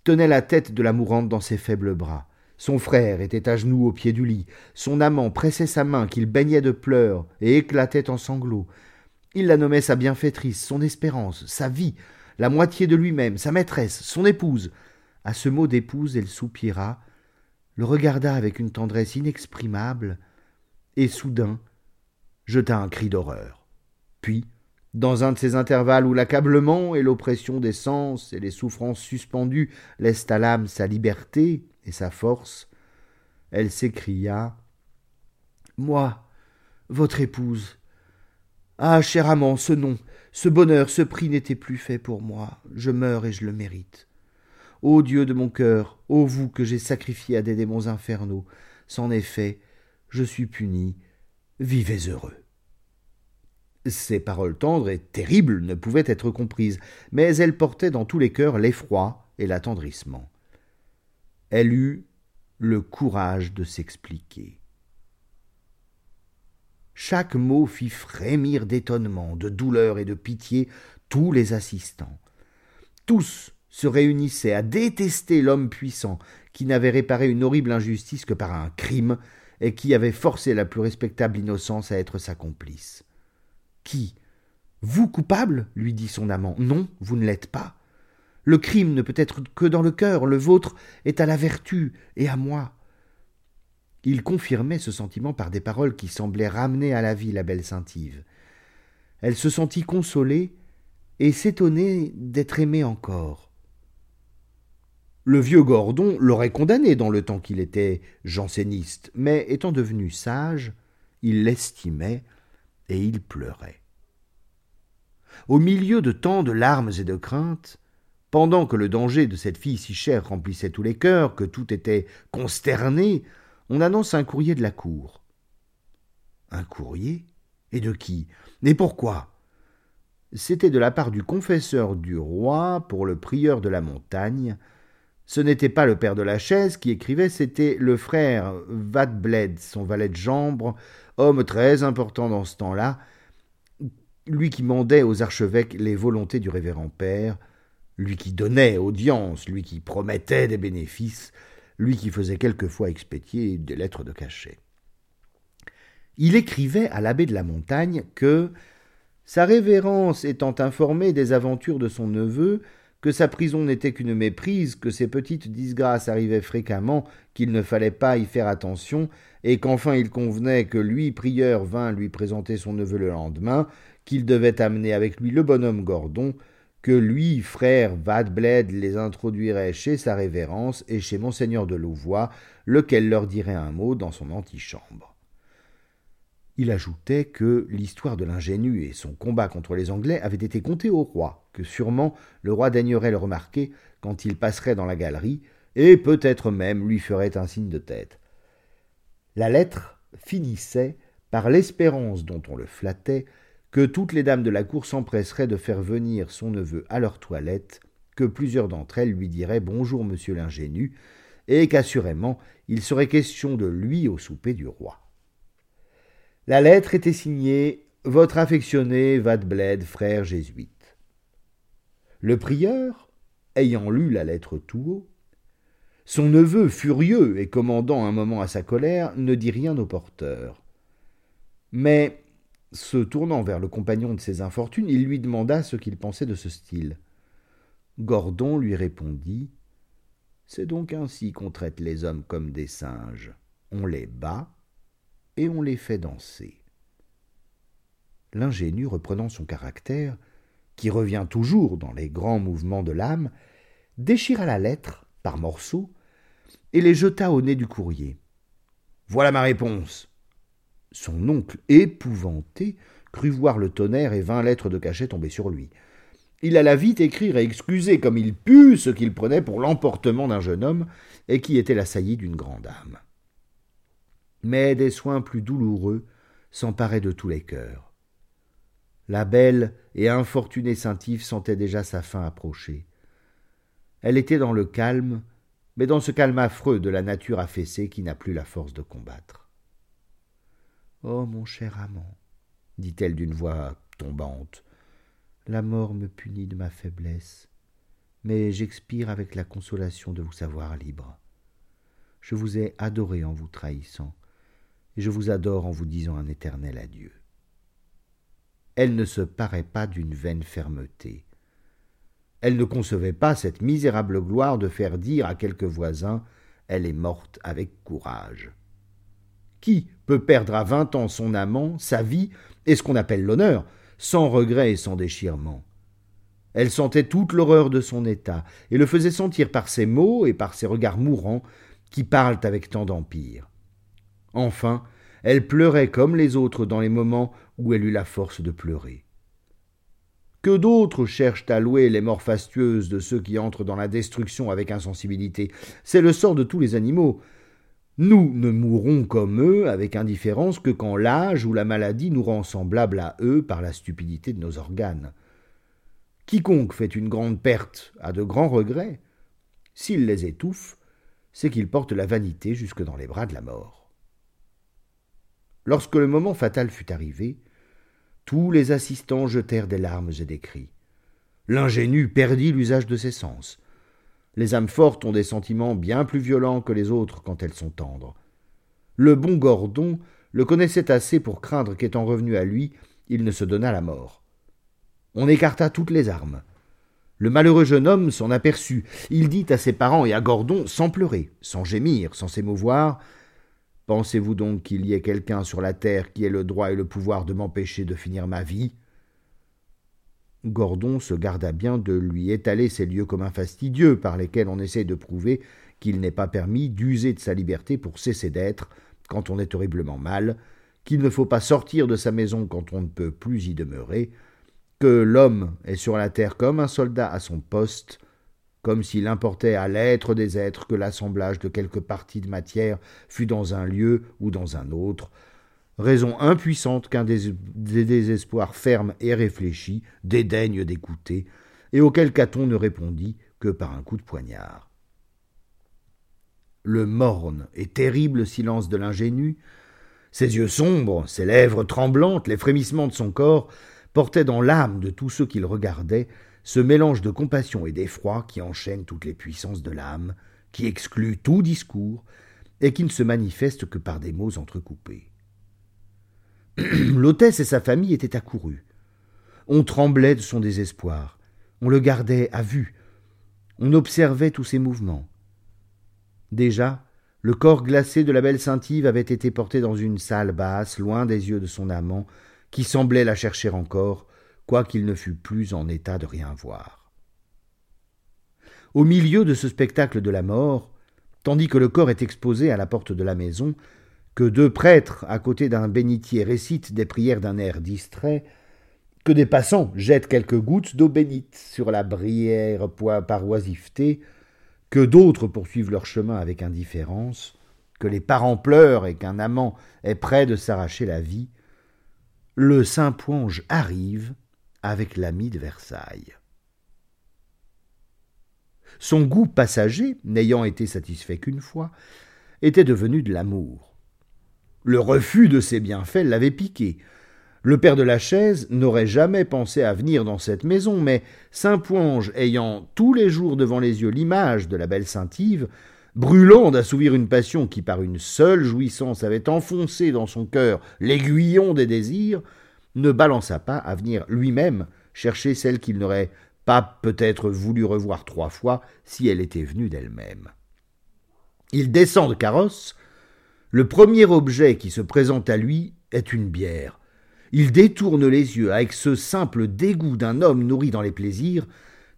tenait la tête de la mourante dans ses faibles bras. Son frère était à genoux au pied du lit, son amant pressait sa main qu'il baignait de pleurs et éclatait en sanglots. Il la nommait sa bienfaitrice, son espérance, sa vie, la moitié de lui-même, sa maîtresse, son épouse. À ce mot d'épouse, elle soupira, le regarda avec une tendresse inexprimable, et soudain jeta un cri d'horreur. Puis, dans un de ces intervalles où l'accablement et l'oppression des sens et les souffrances suspendues laissent à l'âme sa liberté, et sa force, elle s'écria Moi, votre épouse. Ah, cher amant, ce nom, ce bonheur, ce prix n'était plus fait pour moi. Je meurs et je le mérite. Ô Dieu de mon cœur, ô vous que j'ai sacrifié à des démons infernaux, c'en est fait, je suis puni, vivez heureux. Ces paroles tendres et terribles ne pouvaient être comprises, mais elles portaient dans tous les cœurs l'effroi et l'attendrissement elle eut le courage de s'expliquer. Chaque mot fit frémir d'étonnement, de douleur et de pitié tous les assistants. Tous se réunissaient à détester l'homme puissant qui n'avait réparé une horrible injustice que par un crime et qui avait forcé la plus respectable innocence à être sa complice. Qui? Vous coupable? lui dit son amant. Non, vous ne l'êtes pas. Le crime ne peut être que dans le cœur, le vôtre est à la vertu et à moi. Il confirmait ce sentiment par des paroles qui semblaient ramener à la vie la belle Saint-Yves. Elle se sentit consolée et s'étonnait d'être aimée encore. Le vieux Gordon l'aurait condamné dans le temps qu'il était janséniste, mais étant devenu sage, il l'estimait et il pleurait. Au milieu de tant de larmes et de craintes, pendant que le danger de cette fille si chère remplissait tous les cœurs, que tout était consterné, on annonce un courrier de la cour. Un courrier? Et de qui? Et pourquoi? C'était de la part du confesseur du roi pour le prieur de la montagne. Ce n'était pas le père de la chaise qui écrivait, c'était le frère Vadbled, son valet de chambre, homme très important dans ce temps-là, lui qui mandait aux archevêques les volontés du révérend père, lui qui donnait audience, lui qui promettait des bénéfices, lui qui faisait quelquefois expédier des lettres de cachet. Il écrivait à l'abbé de la Montagne que, sa révérence étant informée des aventures de son neveu, que sa prison n'était qu'une méprise, que ses petites disgrâces arrivaient fréquemment, qu'il ne fallait pas y faire attention, et qu'enfin il convenait que lui, prieur, vînt lui présenter son neveu le lendemain, qu'il devait amener avec lui le bonhomme Gordon, que lui, frère Vadbled, les introduirait chez sa révérence et chez monseigneur de Louvois, lequel leur dirait un mot dans son antichambre. Il ajoutait que l'histoire de l'ingénu et son combat contre les Anglais avait été contée au roi, que sûrement le roi daignerait le remarquer quand il passerait dans la galerie, et peut-être même lui ferait un signe de tête. La lettre finissait par l'espérance dont on le flattait que toutes les dames de la cour s'empresseraient de faire venir son neveu à leur toilette, que plusieurs d'entre elles lui diraient Bonjour, monsieur l'ingénu, et qu'assurément il serait question de lui au souper du roi. La lettre était signée Votre affectionné Vadbled, frère jésuite. Le prieur, ayant lu la lettre tout haut, son neveu, furieux et commandant un moment à sa colère, ne dit rien au porteur. Mais se tournant vers le compagnon de ses infortunes, il lui demanda ce qu'il pensait de ce style. Gordon lui répondit C'est donc ainsi qu'on traite les hommes comme des singes. On les bat et on les fait danser. L'ingénu, reprenant son caractère, qui revient toujours dans les grands mouvements de l'âme, déchira la lettre par morceaux et les jeta au nez du courrier. Voilà ma réponse. Son oncle, épouvanté, crut voir le tonnerre et vingt lettres de cachet tomber sur lui. Il alla vite écrire et excuser comme il put ce qu'il prenait pour l'emportement d'un jeune homme et qui était la saillie d'une grande âme. Mais des soins plus douloureux s'emparaient de tous les cœurs. La belle et infortunée Saint-Yves sentait déjà sa fin approcher. Elle était dans le calme, mais dans ce calme affreux de la nature affaissée qui n'a plus la force de combattre. Oh, mon cher amant, dit-elle d'une voix tombante, la mort me punit de ma faiblesse, mais j'expire avec la consolation de vous savoir libre. Je vous ai adoré en vous trahissant, et je vous adore en vous disant un éternel adieu. Elle ne se paraît pas d'une vaine fermeté. Elle ne concevait pas cette misérable gloire de faire dire à quelque voisin Elle est morte avec courage. Qui peut perdre à vingt ans son amant, sa vie et ce qu'on appelle l'honneur, sans regret et sans déchirement? Elle sentait toute l'horreur de son état, et le faisait sentir par ses mots et par ses regards mourants qui parlent avec tant d'empire. Enfin, elle pleurait comme les autres dans les moments où elle eut la force de pleurer. Que d'autres cherchent à louer les morts fastueuses de ceux qui entrent dans la destruction avec insensibilité. C'est le sort de tous les animaux. Nous ne mourrons comme eux avec indifférence que quand l'âge ou la maladie nous rend semblables à eux par la stupidité de nos organes. Quiconque fait une grande perte a de grands regrets. S'il les étouffe, c'est qu'il porte la vanité jusque dans les bras de la mort. Lorsque le moment fatal fut arrivé, tous les assistants jetèrent des larmes et des cris. L'ingénu perdit l'usage de ses sens. Les âmes fortes ont des sentiments bien plus violents que les autres quand elles sont tendres. Le bon Gordon le connaissait assez pour craindre qu'étant revenu à lui, il ne se donnât la mort. On écarta toutes les armes. Le malheureux jeune homme s'en aperçut. Il dit à ses parents et à Gordon, sans pleurer, sans gémir, sans s'émouvoir Pensez-vous donc qu'il y ait quelqu'un sur la terre qui ait le droit et le pouvoir de m'empêcher de finir ma vie? Gordon se garda bien de lui étaler ces lieux communs fastidieux par lesquels on essaie de prouver qu'il n'est pas permis d'user de sa liberté pour cesser d'être quand on est horriblement mal, qu'il ne faut pas sortir de sa maison quand on ne peut plus y demeurer, que l'homme est sur la terre comme un soldat à son poste, comme s'il importait à l'être des êtres que l'assemblage de quelques parties de matière fût dans un lieu ou dans un autre, raison impuissante qu'un des, désespoirs fermes et réfléchis dédaigne d'écouter, et auquel Caton ne répondit que par un coup de poignard. Le morne et terrible silence de l'ingénu, ses yeux sombres, ses lèvres tremblantes, les frémissements de son corps, portait dans l'âme de tous ceux qu'il regardait ce mélange de compassion et d'effroi qui enchaîne toutes les puissances de l'âme, qui exclut tout discours, et qui ne se manifeste que par des mots entrecoupés. (clears throat) L'hôtesse et sa famille étaient accourus. On tremblait de son désespoir, on le gardait à vue, on observait tous ses mouvements. Déjà, le corps glacé de la belle Saint-Yves avait été porté dans une salle basse, loin des yeux de son amant, qui semblait la chercher encore, quoiqu'il ne fût plus en état de rien voir. Au milieu de ce spectacle de la mort, tandis que le corps est exposé à la porte de la maison, que deux prêtres à côté d'un bénitier récitent des prières d'un air distrait, que des passants jettent quelques gouttes d'eau bénite sur la brière par oisiveté, que d'autres poursuivent leur chemin avec indifférence, que les parents pleurent et qu'un amant est près de s'arracher la vie, le saint Ponge arrive avec l'ami de Versailles. Son goût passager, n'ayant été satisfait qu'une fois, était devenu de l'amour. Le refus de ses bienfaits l'avait piqué. Le père de la chaise n'aurait jamais pensé à venir dans cette maison, mais saint Ponge ayant tous les jours devant les yeux l'image de la belle Saint-Yves, brûlant d'assouvir une passion qui par une seule jouissance avait enfoncé dans son cœur l'aiguillon des désirs, ne balança pas à venir lui-même chercher celle qu'il n'aurait pas peut-être voulu revoir trois fois si elle était venue d'elle-même. Il descend de carrosse. Le premier objet qui se présente à lui est une bière. Il détourne les yeux avec ce simple dégoût d'un homme nourri dans les plaisirs,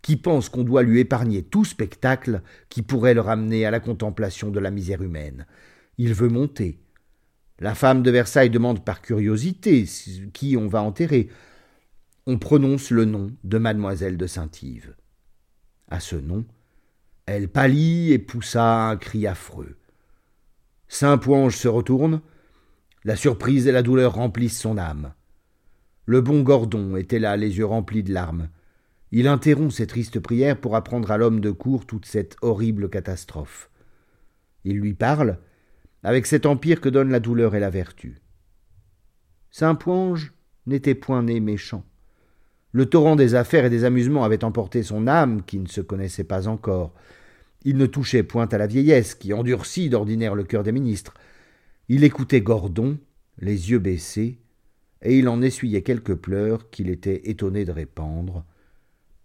qui pense qu'on doit lui épargner tout spectacle qui pourrait le ramener à la contemplation de la misère humaine. Il veut monter. La femme de Versailles demande par curiosité qui on va enterrer. On prononce le nom de mademoiselle de Saint-Yves. À ce nom, elle pâlit et poussa un cri affreux. Saint-Pouange se retourne. La surprise et la douleur remplissent son âme. Le bon Gordon était là, les yeux remplis de larmes. Il interrompt ses tristes prières pour apprendre à l'homme de cour toute cette horrible catastrophe. Il lui parle, avec cet empire que donnent la douleur et la vertu. Saint Pouange n'était point né méchant. Le torrent des affaires et des amusements avait emporté son âme, qui ne se connaissait pas encore. Il ne touchait point à la vieillesse, qui endurcit d'ordinaire le cœur des ministres. Il écoutait Gordon, les yeux baissés, et il en essuyait quelques pleurs qu'il était étonné de répandre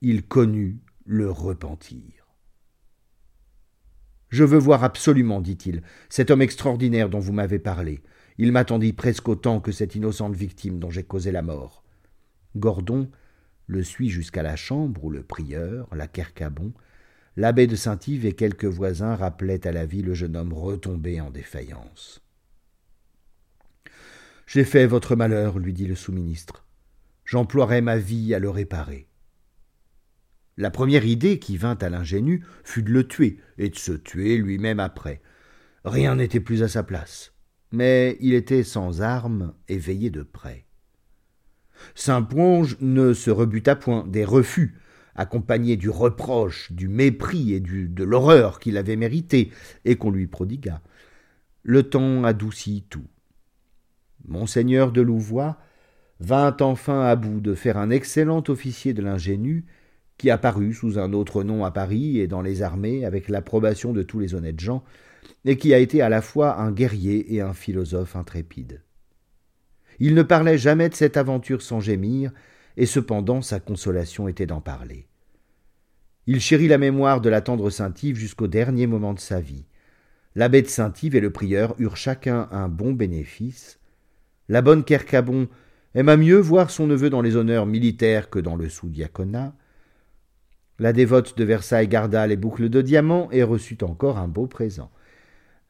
il connut le repentir. Je veux voir absolument, dit-il, cet homme extraordinaire dont vous m'avez parlé. Il m'attendit presque autant que cette innocente victime dont j'ai causé la mort. Gordon le suit jusqu'à la chambre où le prieur, la Kercabon, l'abbé de Saint-Yves et quelques voisins rappelaient à la vie le jeune homme retombé en défaillance. J'ai fait votre malheur, lui dit le sous-ministre. J'emploierai ma vie à le réparer. La première idée qui vint à l'ingénu fut de le tuer, et de se tuer lui-même après. Rien n'était plus à sa place. Mais il était sans armes et veillé de près. Saint-Ponge ne se rebuta point des refus, accompagnés du reproche, du mépris et de l'horreur qu'il avait mérité et qu'on lui prodigua. Le temps adoucit tout. Monseigneur de Louvois vint enfin à bout de faire un excellent officier de l'ingénu qui apparut sous un autre nom à Paris et dans les armées avec l'approbation de tous les honnêtes gens, et qui a été à la fois un guerrier et un philosophe intrépide. Il ne parlait jamais de cette aventure sans gémir, et cependant sa consolation était d'en parler. Il chérit la mémoire de la tendre Saint-Yves jusqu'au dernier moment de sa vie. L'abbé de Saint-Yves et le prieur eurent chacun un bon bénéfice. La bonne Kercabon aima mieux voir son neveu dans les honneurs militaires que dans le sous-diaconat. La dévote de Versailles garda les boucles de diamants et reçut encore un beau présent.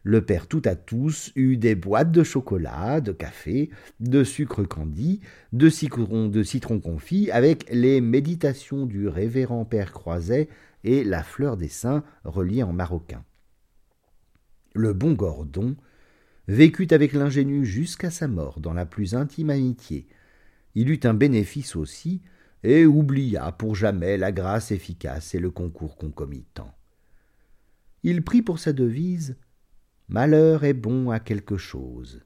Le père tout à tous eut des boîtes de chocolat, de café, de sucre candi, de citron, confit, avec les méditations du révérend père Croiset et la fleur des saints reliée en maroquin. Le bon Gordon vécut avec l'ingénu jusqu'à sa mort dans la plus intime amitié. Il eut un bénéfice aussi, et oublia pour jamais la grâce efficace et le concours concomitant. Il prit pour sa devise Malheur est bon à quelque chose.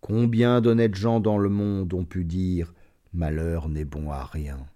Combien d'honnêtes gens dans le monde ont pu dire Malheur n'est bon à rien